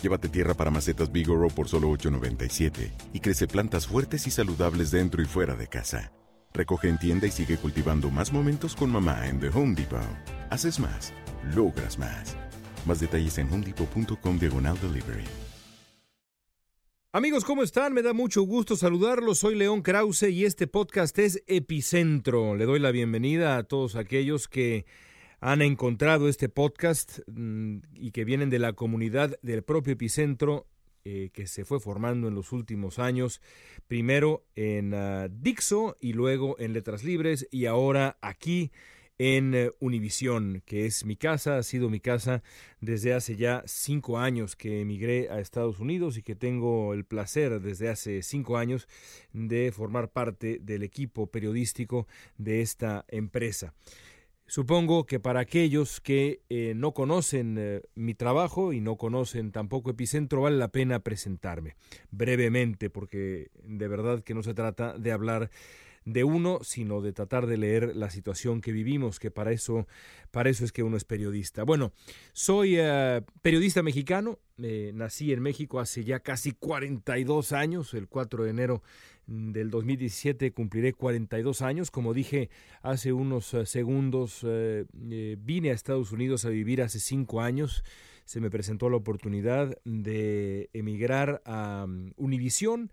Llévate tierra para macetas Bigoro por solo $8.97 y crece plantas fuertes y saludables dentro y fuera de casa. Recoge en tienda y sigue cultivando más momentos con mamá en The Home Depot. Haces más, logras más. Más detalles en homedepot.com diagonal delivery. Amigos, ¿cómo están? Me da mucho gusto saludarlos. Soy León Krause y este podcast es Epicentro. Le doy la bienvenida a todos aquellos que han encontrado este podcast mm, y que vienen de la comunidad del propio epicentro eh, que se fue formando en los últimos años, primero en ah, Dixo y luego en Letras Libres y ahora aquí en uh, Univisión, que es mi casa, ha sido mi casa desde hace ya cinco años que emigré a Estados Unidos y que tengo el placer desde hace cinco años de formar parte del equipo periodístico de esta empresa. Supongo que para aquellos que eh, no conocen eh, mi trabajo y no conocen tampoco Epicentro, vale la pena presentarme brevemente, porque de verdad que no se trata de hablar de uno, sino de tratar de leer la situación que vivimos, que para eso, para eso es que uno es periodista. Bueno, soy eh, periodista mexicano, eh, nací en México hace ya casi 42 años, el 4 de enero del 2017 cumpliré 42 años, como dije hace unos eh, segundos, vine a Estados Unidos a vivir hace 5 años, se me presentó la oportunidad de emigrar a um, Univisión,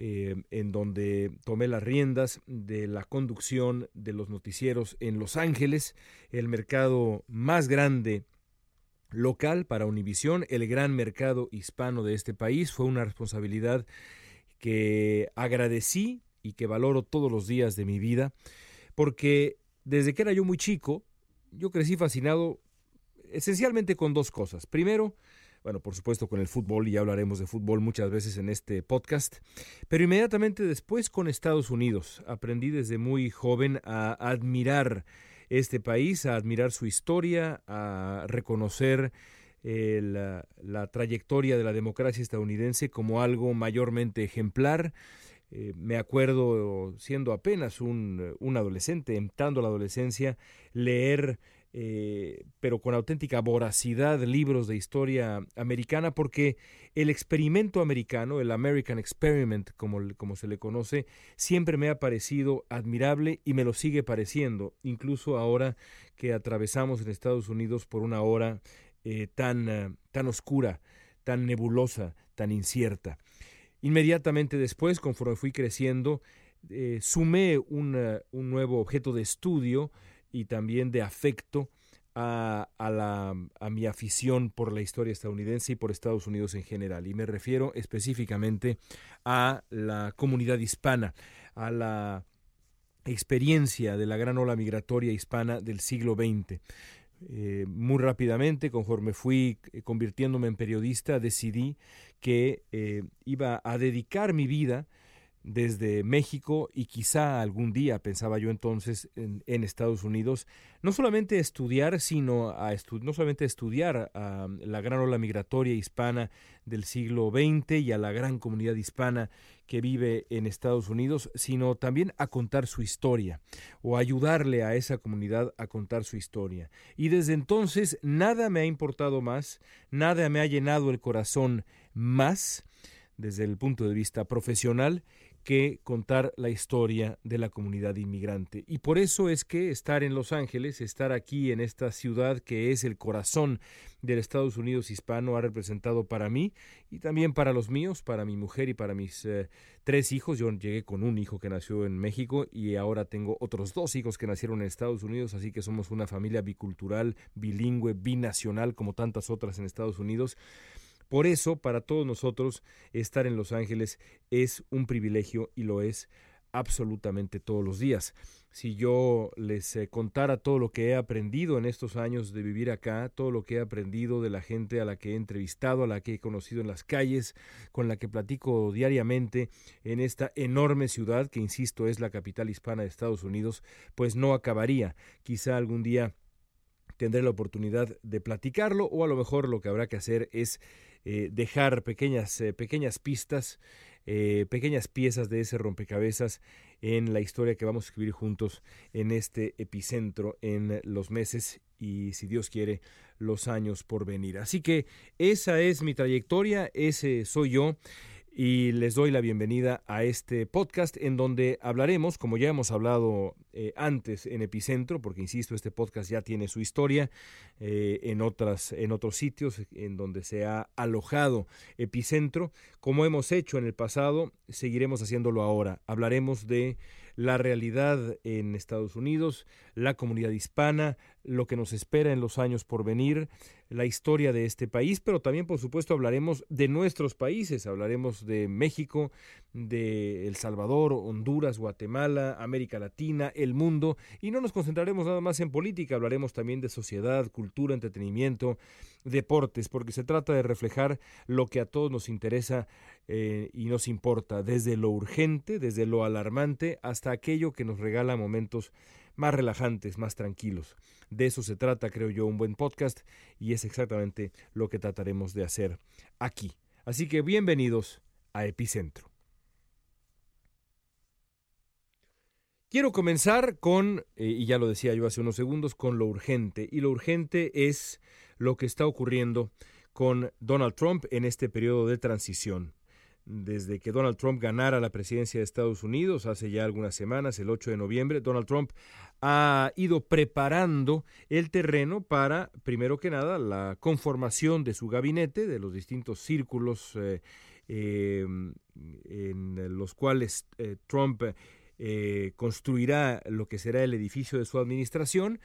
eh, en donde tomé las riendas de la conducción de los noticieros en Los Ángeles, el mercado más grande local para Univisión, el gran mercado hispano de este país. Fue una responsabilidad que agradecí y que valoro todos los días de mi vida, porque desde que era yo muy chico, yo crecí fascinado esencialmente con dos cosas. Primero, bueno, por supuesto con el fútbol y ya hablaremos de fútbol muchas veces en este podcast, pero inmediatamente después con Estados Unidos. Aprendí desde muy joven a admirar este país, a admirar su historia, a reconocer eh, la, trayectoria de la democracia estadounidense como algo mayormente ejemplar. Eh, me acuerdo, siendo apenas un, un adolescente, entrando a la adolescencia, leer eh, pero con auténtica voracidad, libros de historia americana, porque el experimento americano, el American Experiment, como, como se le conoce, siempre me ha parecido admirable y me lo sigue pareciendo, incluso ahora que atravesamos en Estados Unidos por una hora eh, tan, eh, tan oscura, tan nebulosa, tan incierta. Inmediatamente después, conforme fui creciendo, sumé un nuevo objeto de estudio, y también de afecto a, la, a, mi afición por la historia estadounidense y por Estados Unidos en general. Y me refiero específicamente a la comunidad hispana, a la experiencia de la gran ola migratoria hispana del siglo XX. Eh, muy rápidamente, conforme fui convirtiéndome en periodista, decidí que eh, iba a dedicar mi vida desde México y quizá algún día, pensaba yo entonces, en, Estados Unidos, no solamente estudiar, sino a no solamente estudiar a la gran ola migratoria hispana del siglo XX y a la gran comunidad hispana que vive en Estados Unidos, sino también a contar su historia o ayudarle a esa comunidad a contar su historia. Y desde entonces nada me ha importado más, nada me ha llenado el corazón más desde el punto de vista profesional que contar la historia de la comunidad inmigrante. Y por eso es que estar en Los Ángeles, estar aquí en esta ciudad que es el corazón del Estados Unidos hispano, ha representado para mí y también para los míos, para mi mujer y para mis eh, tres hijos. Yo llegué con un hijo que nació en México y ahora tengo otros dos hijos que nacieron en Estados Unidos, así que somos una familia bicultural, bilingüe, binacional, como tantas otras en Estados Unidos. Por eso, para todos nosotros, estar en Los Ángeles es un privilegio y lo es absolutamente todos los días. Si yo les eh, contara todo lo que he aprendido en estos años de vivir acá, todo lo que he aprendido de la gente a la que he entrevistado, a la que he conocido en las calles, con la que platico diariamente en esta enorme ciudad que, insisto, es la capital hispana de Estados Unidos, pues no acabaría. Quizá algún día tendré la oportunidad de platicarlo o a lo mejor lo que habrá que hacer es eh, dejar pequeñas, eh, pequeñas pistas, eh, pequeñas piezas de ese rompecabezas en la historia que vamos a escribir juntos en este epicentro en los meses y, si Dios quiere, los años por venir. Así que esa es mi trayectoria, ese soy yo y les doy la bienvenida a este podcast en donde hablaremos, como ya hemos hablado eh, antes en Epicentro, porque insisto, este podcast ya tiene su historia eh, en, otras, en otros sitios en donde se ha alojado Epicentro, como hemos hecho en el pasado, seguiremos haciéndolo ahora. Hablaremos de la realidad en Estados Unidos, la comunidad hispana, lo que nos espera en los años por venir, la historia de este país, pero también por supuesto hablaremos de nuestros países, hablaremos de México, de El Salvador, Honduras, Guatemala, América Latina, el mundo, y no nos concentraremos nada más en política, hablaremos también de sociedad, cultura, entretenimiento, deportes, porque se trata de reflejar lo que a todos nos interesa eh, y nos importa, desde lo urgente, desde lo alarmante, hasta aquello que nos regala momentos más relajantes, más tranquilos. De eso se trata, creo yo, un buen podcast y es exactamente lo que trataremos de hacer aquí. Así que bienvenidos a Epicentro. Quiero comenzar con, eh, y ya lo decía yo hace unos segundos, con lo urgente. Y lo urgente es lo que está ocurriendo con Donald Trump en este periodo de transición desde que Donald Trump ganara la presidencia de Estados Unidos hace ya algunas semanas, el 8 de noviembre, Donald Trump ha ido preparando el terreno para, primero que nada, la conformación de su gabinete, de los distintos círculos eh, em, en los cuales eh, Trump eh, construirá lo que será el edificio de su administración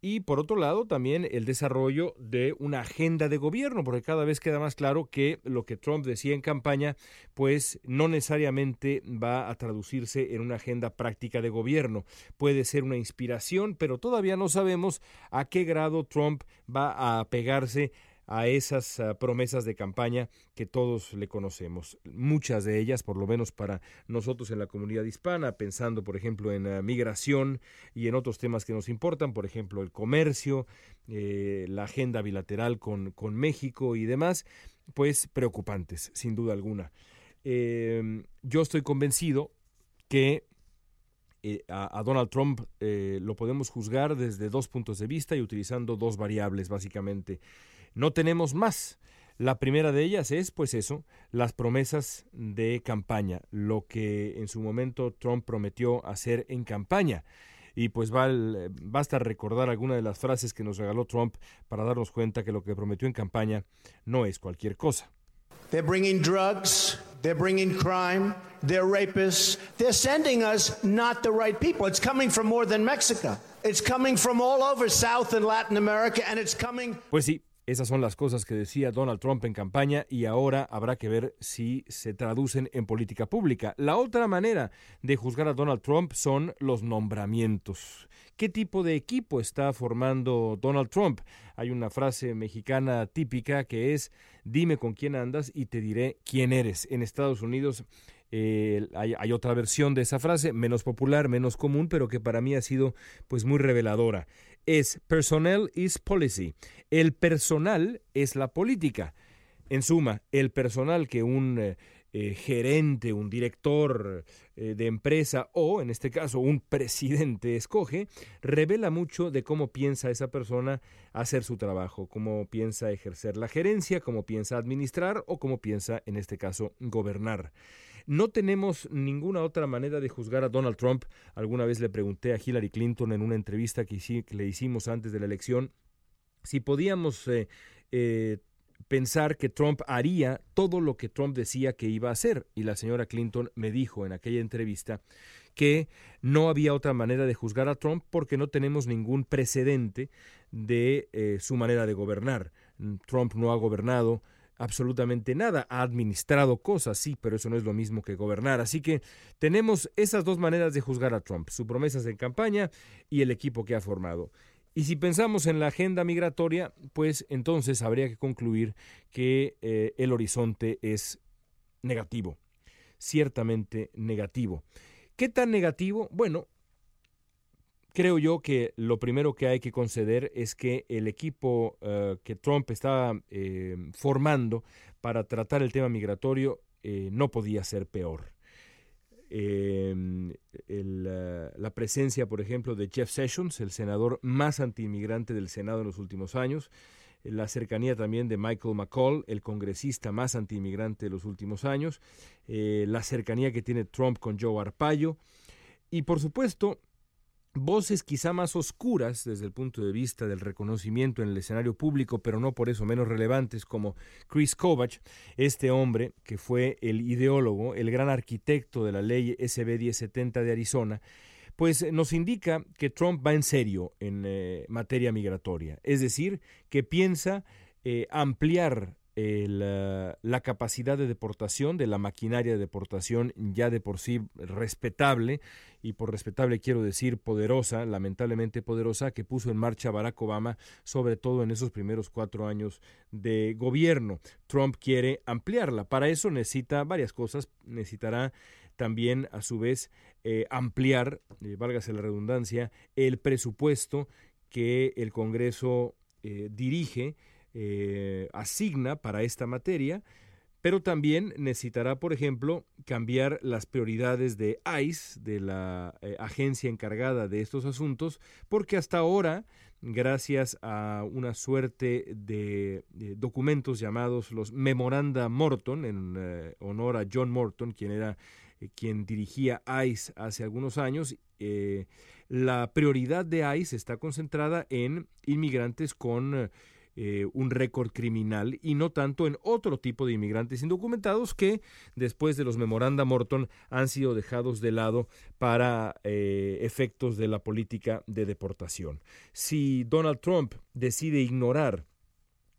y por otro lado también el desarrollo de una agenda de gobierno, porque cada vez queda más claro que lo que Trump decía en campaña, pues no necesariamente va a traducirse en una agenda práctica de gobierno. Puede ser una inspiración, pero todavía no sabemos a qué grado Trump va a pegarse a esas ah, promesas de campaña que todos le conocemos. Muchas de ellas, por lo menos para nosotros en la comunidad hispana, pensando, por ejemplo, en ah, migración y en otros temas que nos importan, por ejemplo, el comercio, eh, la agenda bilateral con, con, México y demás, pues preocupantes, sin duda alguna. Em, yo estoy convencido que eh, a, Donald Trump eh, lo podemos juzgar desde dos puntos de vista y utilizando dos variables, básicamente. No tenemos más. La primera de ellas es, pues eso, las promesas de campaña, lo que en su momento Trump prometió hacer en campaña. Y pues basta recordar alguna de las frases que nos regaló Trump para darnos cuenta que lo que prometió en campaña no es cualquier cosa. They're bringing drugs, they're bringing crime, they're rapists. They're sending us not the right people. It's coming from more than Mexico. It's coming from all over South and Latin America and it's coming Pues sí, esas son las cosas que decía Donald Trump en campaña y ahora habrá que ver si se traducen en política pública. La otra manera de juzgar a Donald Trump son los nombramientos. ¿Qué tipo de equipo está formando Donald Trump? Hay una frase mexicana típica que es dime con quién andas y te diré quién eres. En Estados Unidos Eh, hay, hay, otra versión de esa frase, menos popular, menos común, pero que para mí ha sido pues muy reveladora. Es personnel is policy. El personal es la política. En suma, el personal que un eh, eh, gerente, un director eh, de empresa o, en este caso, un presidente escoge, revela mucho de cómo piensa esa persona hacer su trabajo, cómo piensa ejercer la gerencia, cómo piensa administrar o cómo piensa, en este caso, gobernar. No tenemos ninguna otra manera de juzgar a Donald Trump. Alguna vez le pregunté a Hillary Clinton en una entrevista que, le hicimos antes de la elección si podíamos eh, eh, pensar que Trump haría todo lo que Trump decía que iba a hacer. Y la señora Clinton me dijo en aquella entrevista que no había otra manera de juzgar a Trump porque no tenemos ningún precedente de eh, su manera de gobernar. Trump no ha gobernado absolutamente nada, ha administrado cosas, sí, pero eso no es lo mismo que gobernar. Así que tenemos esas dos maneras de juzgar a Trump, sus promesas en campaña y el equipo que ha formado. Y si pensamos en la agenda migratoria, pues entonces habría que concluir que eh, el horizonte es negativo, ciertamente negativo. ¿Qué tan negativo? Bueno, creo yo que lo primero que hay que conceder es que el equipo eh, que Trump está eh, formando para tratar el tema migratorio no podía ser peor. Em, la presencia, por ejemplo, de Jeff Sessions, el senador más antiinmigrante del Senado en los últimos años, la cercanía también de Michael McCall, el congresista más antiinmigrante de los últimos años, eh, la cercanía que tiene Trump con Joe Arpaio y, por supuesto, voces quizá más oscuras desde el punto de vista del reconocimiento en el escenario público, pero no por eso menos relevantes, como Chris Kovach, este hombre que fue el ideólogo, el gran arquitecto de la ley SB 1070 de Arizona, pues nos indica que Trump va en serio en eh, materia migratoria, es decir, que piensa eh, ampliar la capacidad de deportación, de la maquinaria de deportación ya de por sí respetable, y por respetable quiero decir poderosa, lamentablemente poderosa, que puso en marcha Barack Obama, sobre todo en esos primeros cuatro años de gobierno. Trump quiere ampliarla. Para eso necesita varias cosas. Necesitará también, a su vez, eh, ampliar, eh, válgase la redundancia, el presupuesto que el Congreso eh, dirige eh, asigna para esta materia, pero también necesitará, por ejemplo, cambiar las prioridades de ICE, de la eh, agencia encargada de estos asuntos, porque hasta ahora, gracias a una suerte de, documentos llamados los Memoranda Morton, en eh, honor a John Morton, quien era quien dirigía ICE hace algunos años, la prioridad de ICE está concentrada en inmigrantes con eh, un récord criminal y no tanto en otro tipo de inmigrantes indocumentados que después de los memoranda Morton han sido dejados de lado para eh, efectos de la política de deportación. Si Donald Trump decide ignorar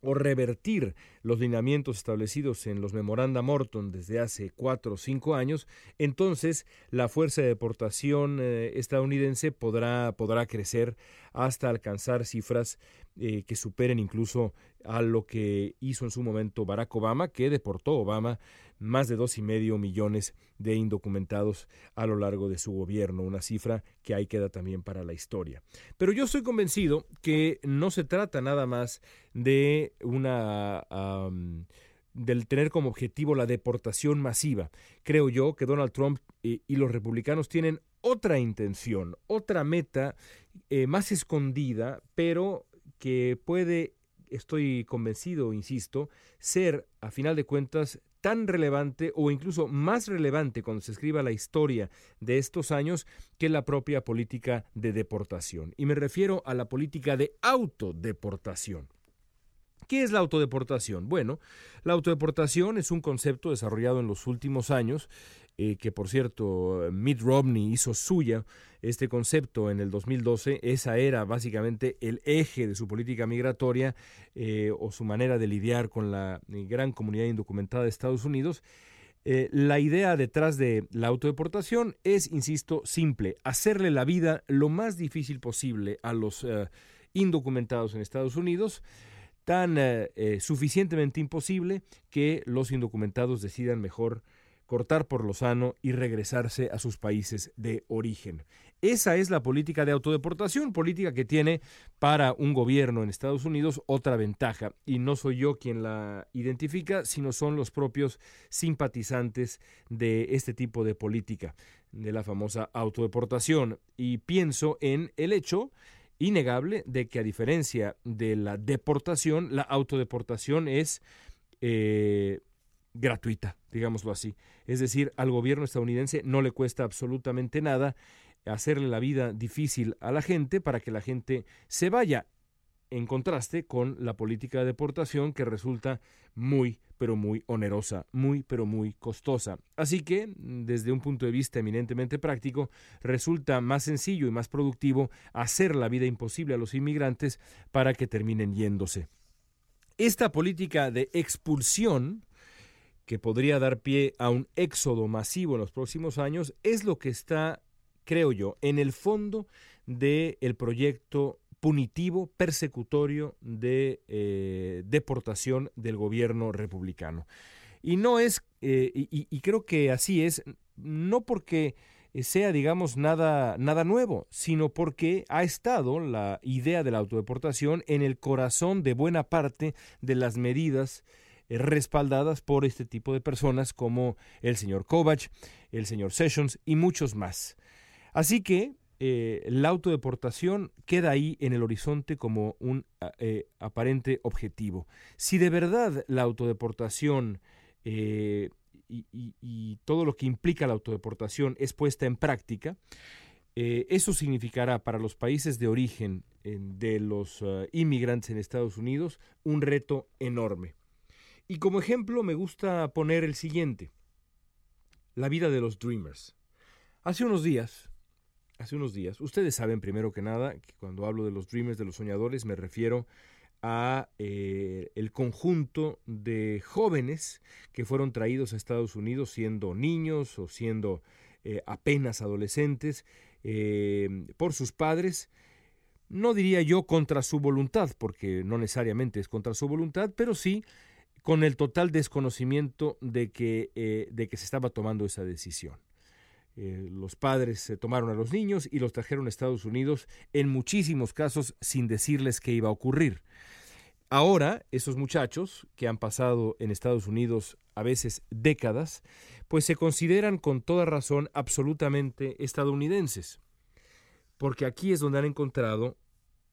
o revertir los lineamientos establecidos en los memoranda Morton desde hace cuatro o cinco años, entonces la fuerza de deportación eh, estadounidense podrá, podrá crecer hasta alcanzar cifras eh, que superen incluso a lo que hizo en su momento Barack Obama, que deportó Obama más de dos y medio millones de indocumentados a lo largo de su gobierno, una cifra que ahí queda también para la historia. Pero yo estoy convencido que no se trata nada más de una del tener como objetivo la deportación masiva. Creo yo que Donald Trump y, los republicanos tienen otra intención, otra meta eh, más escondida, pero que puede, estoy convencido, insisto, ser, a final de cuentas, tan relevante o incluso más relevante cuando se escriba la historia de estos años que la propia política de deportación. Y me refiero a la política de autodeportación. ¿Qué es la autodeportación? Bueno, la autodeportación es un concepto desarrollado en los últimos años, eh, que por cierto Mitt Romney hizo suya este concepto en el 2012. Esa era básicamente el eje de su política migratoria eh, o su manera de lidiar con la eh, gran comunidad indocumentada de Estados Unidos. la idea detrás de la autodeportación es, insisto, simple, hacerle la vida lo más difícil posible a los indocumentados en Estados Unidos, tan suficientemente imposible que los indocumentados decidan mejor cortar por lo sano y regresarse a sus países de origen. Esa es la política de autodeportación, política que tiene para un gobierno en Estados Unidos otra ventaja. Y no soy yo quien la identifica, sino son los propios simpatizantes de este tipo de política, de la famosa autodeportación. Y pienso en el hecho innegable de que a diferencia de la deportación, la autodeportación es eh, gratuita, digámoslo así. Es decir, al gobierno estadounidense no le cuesta absolutamente nada hacerle la vida difícil a la gente para que la gente se vaya, en contraste con la política de deportación que resulta muy, pero muy onerosa, muy, pero muy costosa. Así que, desde un punto de vista eminentemente práctico, resulta más sencillo y más productivo hacer la vida imposible a los inmigrantes para que terminen yéndose. Esta política de expulsión que podría dar pie a un éxodo masivo en los próximos años, es lo que está, creo yo, en el fondo del proyecto punitivo, persecutorio de eh, deportación del gobierno republicano. Y no es, eh, y, creo que así es, no porque sea, digamos, nada, nada nuevo, sino porque ha estado la idea de la autodeportación en el corazón de buena parte de las medidas eh, respaldadas por este tipo de personas como el señor Kovach, el señor Sessions y muchos más. Así que eh, la autodeportación queda ahí en el horizonte como un eh, aparente objetivo. Si de verdad la autodeportación y, todo lo que implica la autodeportación es puesta en práctica, eso significará para los países de origen de los inmigrantes en Estados Unidos un reto enorme. Y como ejemplo me gusta poner el siguiente, la vida de los Dreamers. Hace unos días, hace unos días, ustedes saben primero que nada que cuando hablo de los Dreamers, de los soñadores, me refiero a eh, el conjunto de jóvenes que fueron traídos a Estados Unidos siendo niños o siendo eh, apenas adolescentes eh, por sus padres. No diría yo contra su voluntad, porque no necesariamente es contra su voluntad, pero sí con el total desconocimiento de que, eh, de que se estaba tomando esa decisión. Eh, los padres se tomaron a los niños y los trajeron a Estados Unidos, en muchísimos casos sin decirles qué iba a ocurrir. Ahora, esos muchachos que han pasado en Estados Unidos a veces décadas, pues se consideran con toda razón absolutamente estadounidenses, porque aquí es donde han encontrado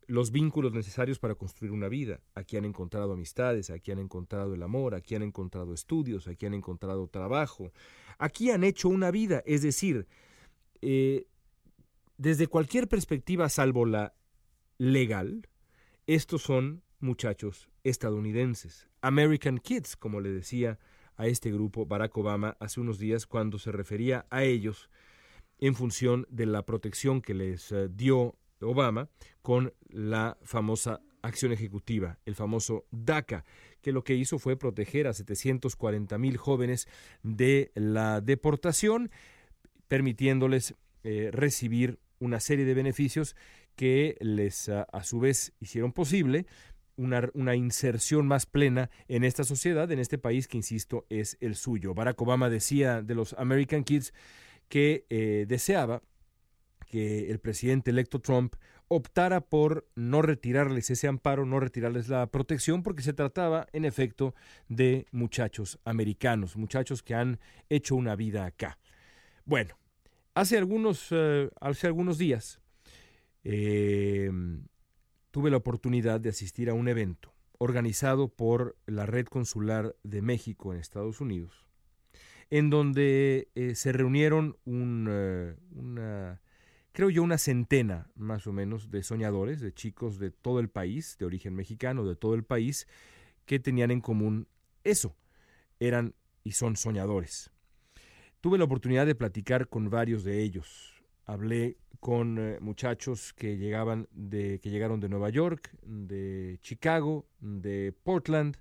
los vínculos necesarios para construir una vida. Aquí han encontrado amistades, aquí han encontrado el amor, aquí han encontrado estudios, aquí han encontrado trabajo, aquí han hecho una vida, es decir, eh, desde cualquier perspectiva salvo la legal, estos son muchachos estadounidenses, American Kids, como le decía a este grupo Barack Obama hace unos días cuando se refería a ellos en función de la protección que les eh, dio Obama con la famosa acción ejecutiva, el famoso DACA, que lo que hizo fue proteger a 740 mil jóvenes de la deportación, permitiéndoles eh, recibir una serie de beneficios que les a, su vez hicieron posible una, una, inserción más plena en esta sociedad, en este país que, insisto, es el suyo. Barack Obama decía de los American Kids que eh, deseaba que el presidente electo Trump optara por no retirarles ese amparo, no retirarles la protección, porque se trataba, en efecto, de muchachos americanos, muchachos que han hecho una vida acá. Bueno, hace algunos, eh, hace algunos días eh, tuve la oportunidad de asistir a un evento organizado por la Red Consular de México en Estados Unidos, en donde eh, se reunieron un, una creo yo, una centena más o menos de soñadores, de chicos de todo el país, de origen mexicano, de todo el país, que tenían en común eso, eran y son soñadores. Tuve la oportunidad de platicar con varios de ellos. Hablé con eh, muchachos que llegaban de que llegaron de Nueva York, de Chicago, de Portland,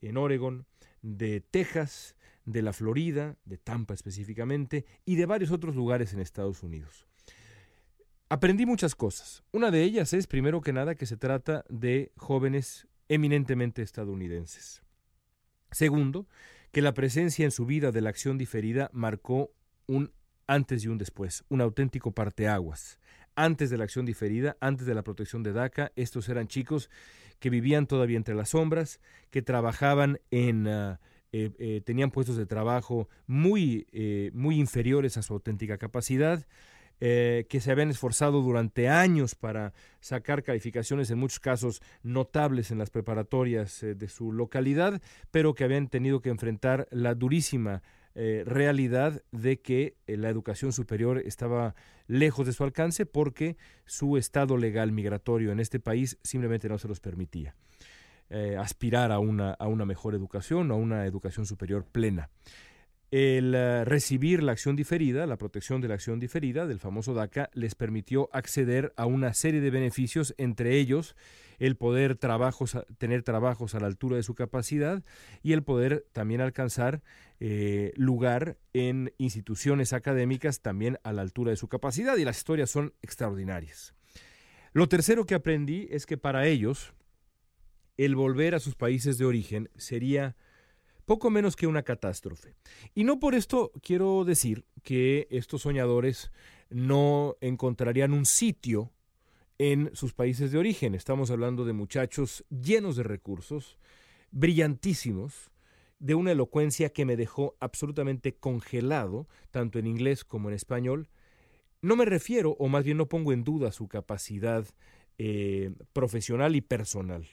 en Oregon, de Texas, de la Florida, de Tampa específicamente, y de varios otros lugares en Estados Unidos. Aprendí muchas cosas. Una de ellas es, primero que nada, que se trata de jóvenes eminentemente estadounidenses. Segundo, que la presencia en su vida de la acción diferida marcó un antes y un después, un auténtico parteaguas. Antes de la acción diferida, antes de la protección de DACA, estos eran chicos que vivían todavía entre las sombras, que trabajaban en... Ah, eh, eh, tenían puestos de trabajo muy, eh, muy inferiores a su auténtica capacidad, que se habían esforzado durante años para sacar calificaciones en muchos casos notables en las preparatorias de su localidad, pero que habían tenido que enfrentar la durísima eh, realidad de que eh, la educación superior estaba lejos de su alcance porque su estado legal migratorio en este país simplemente no se los permitía eh, aspirar a una, a una mejor educación, a una educación superior plena el recibir la acción diferida, la protección de la acción diferida del famoso DACA, les permitió acceder a una serie de beneficios, entre ellos el poder trabajos, tener trabajos a la altura de su capacidad y el poder también alcanzar eh, lugar en instituciones académicas también a la altura de su capacidad y las historias son extraordinarias. Lo tercero que aprendí es que para ellos el volver a sus países de origen sería poco menos que una catástrofe. Y no por esto quiero decir que estos soñadores no encontrarían un sitio en sus países de origen. Estamos hablando de muchachos llenos de recursos, brillantísimos, de una elocuencia que me dejó absolutamente congelado, tanto en inglés como en español. No me refiero, o más bien no pongo en duda su capacidad eh, profesional y personal.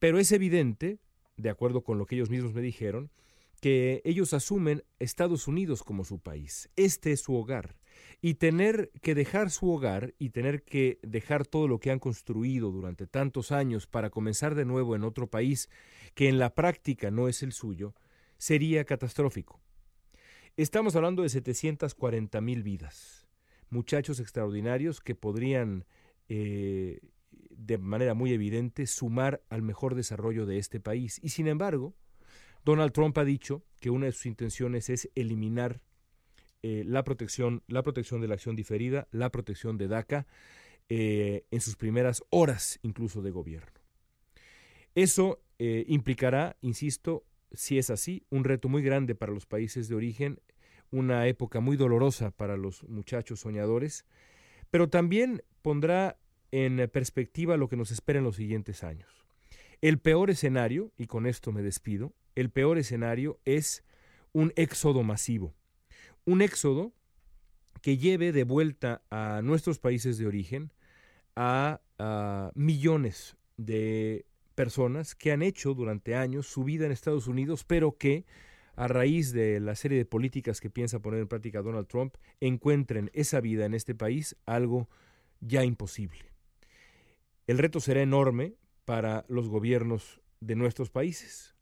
Pero es evidente, de acuerdo con lo que ellos mismos me dijeron, que ellos asumen Estados Unidos como su país. Este es su hogar. Y tener que dejar su hogar y tener que dejar todo lo que han construido durante tantos años para comenzar de nuevo en otro país que en la práctica no es el suyo, sería catastrófico. Estamos hablando de 740 mil vidas, muchachos extraordinarios que podrían, eh, de manera muy evidente, sumar al mejor desarrollo de este país. Y sin embargo, Donald Trump ha dicho que una de sus intenciones es eliminar eh, la, protección, la protección de la acción diferida, la protección de DACA, eh, en sus primeras horas incluso de gobierno. Eso eh, implicará, insisto, si es así, un reto muy grande para los países de origen, una época muy dolorosa para los muchachos soñadores, pero también pondrá en perspectiva lo que nos espera en los siguientes años. El peor escenario, y con esto me despido, el peor escenario es un éxodo masivo un éxodo que lleve de vuelta a nuestros países de origen a, millones de personas que han hecho durante años su vida en Estados Unidos, pero que a raíz de la serie de políticas que piensa poner en práctica Donald Trump, encuentren esa vida en este país algo ya imposible. El reto será enorme para los gobiernos de nuestros países.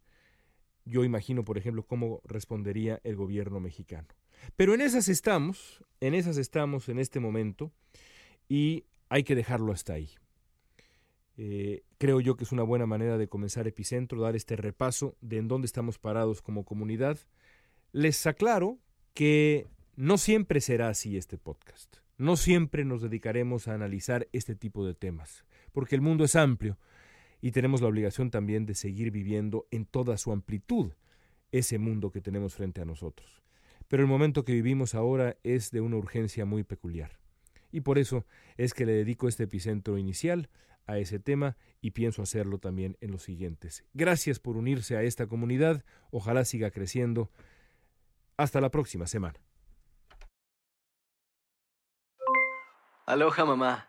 Yo imagino, por ejemplo, cómo respondería el gobierno mexicano. Pero en esas estamos, en esas estamos en este momento y hay que dejarlo hasta ahí. Eh, creo yo que es una buena manera de comenzar Epicentro, dar este repaso de en dónde estamos parados como comunidad. Les aclaro que no siempre será así este podcast. No siempre nos dedicaremos a analizar este tipo de temas, porque el mundo es amplio y tenemos la obligación también de seguir viviendo en toda su amplitud ese mundo que tenemos frente a nosotros. Pero el momento que vivimos ahora es de una urgencia muy peculiar. Y por eso es que le dedico este epicentro inicial a ese tema y pienso hacerlo también en los siguientes. Gracias por unirse a esta comunidad, ojalá siga creciendo. Hasta la próxima semana. Aloha mamá,